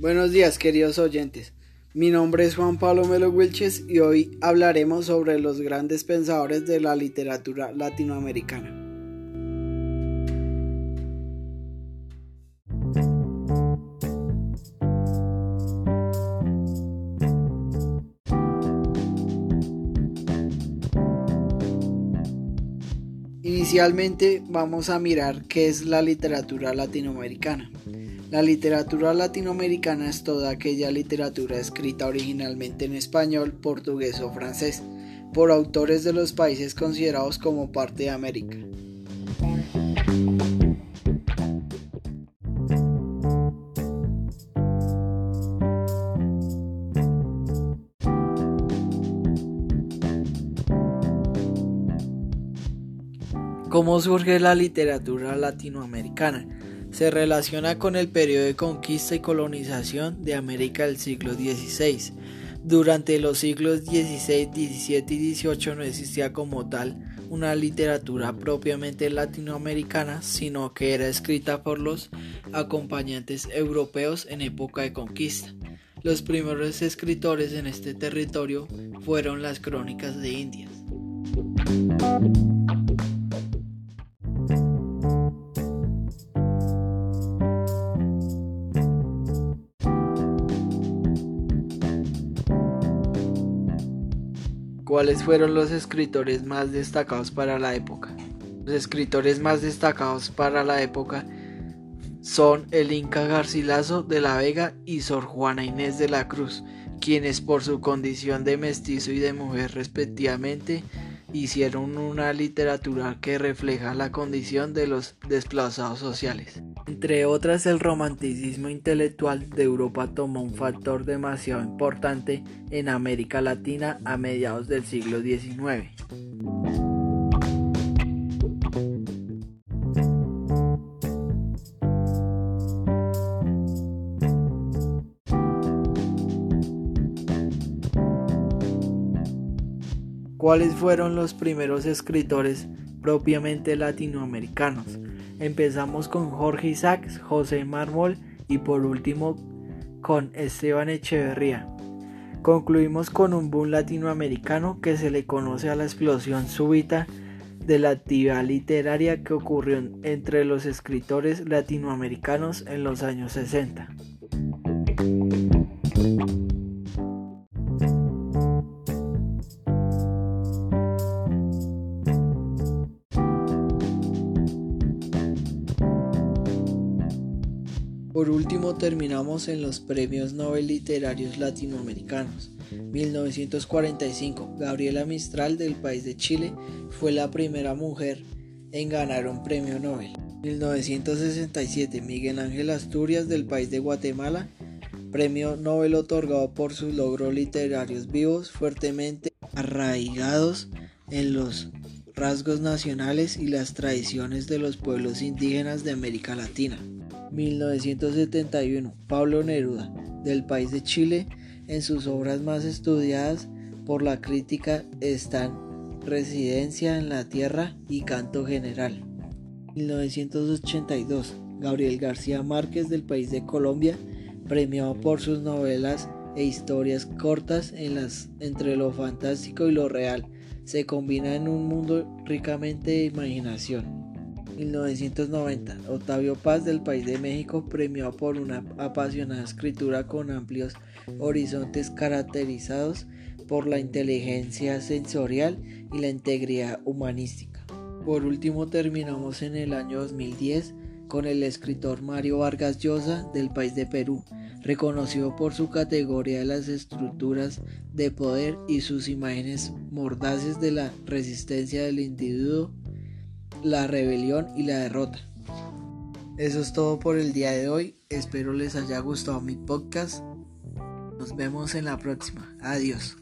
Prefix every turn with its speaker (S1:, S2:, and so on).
S1: Buenos días, queridos oyentes. Mi nombre es Juan Pablo Melo Wilches y hoy hablaremos sobre los grandes pensadores de la literatura latinoamericana. Inicialmente vamos a mirar qué es la literatura latinoamericana. La literatura latinoamericana es toda aquella literatura escrita originalmente en español, portugués o francés por autores de los países considerados como parte de América. ¿Cómo surge la literatura latinoamericana? Se relaciona con el periodo de conquista y colonización de América del siglo XVI. Durante los siglos XVI, XVII y XVIII no existía como tal una literatura propiamente latinoamericana, sino que era escrita por los acompañantes europeos en época de conquista. Los primeros escritores en este territorio fueron las crónicas de Indias. ¿Cuáles fueron los escritores más destacados para la época? Los escritores más destacados para la época son el Inca Garcilaso de la Vega y Sor Juana Inés de la Cruz, quienes por su condición de mestizo y de mujer respectivamente hicieron una literatura que refleja la condición de los desplazados sociales. Entre otras, el romanticismo intelectual de Europa tomó un factor demasiado importante en América Latina a mediados del siglo XIX. ¿Cuáles fueron los primeros escritores propiamente latinoamericanos? Empezamos con Jorge Isaacs, José Mármol y por último con Esteban Echeverría. Concluimos con un boom latinoamericano que se le conoce a la explosión súbita de la actividad literaria que ocurrió entre los escritores latinoamericanos en los años 60. Por último terminamos en los Premios Nobel Literarios Latinoamericanos. 1945, Gabriela Mistral del país de Chile fue la primera mujer en ganar un premio Nobel. 1967, Miguel Ángel Asturias del país de Guatemala, premio Nobel otorgado por sus logros literarios vivos fuertemente arraigados en los rasgos nacionales y las tradiciones de los pueblos indígenas de América Latina. 1971, Pablo Neruda, del país de Chile, en sus obras más estudiadas por la crítica están Residencia en la Tierra y Canto General. 1982, Gabriel García Márquez del país de Colombia, premiado por sus novelas e historias cortas en las, entre lo fantástico y lo real, se combina en un mundo ricamente de imaginación. 1990, Octavio Paz del país de México premió por una apasionada escritura con amplios horizontes caracterizados por la inteligencia sensorial y la integridad humanística. Por último terminamos en el año 2010 con el escritor Mario Vargas Llosa del país de Perú, reconocido por su categoría de las estructuras de poder y sus imágenes mordaces de la resistencia del individuo la rebelión y la derrota. Eso es todo por el día de hoy. Espero les haya gustado mi podcast. Nos vemos en la próxima. Adiós.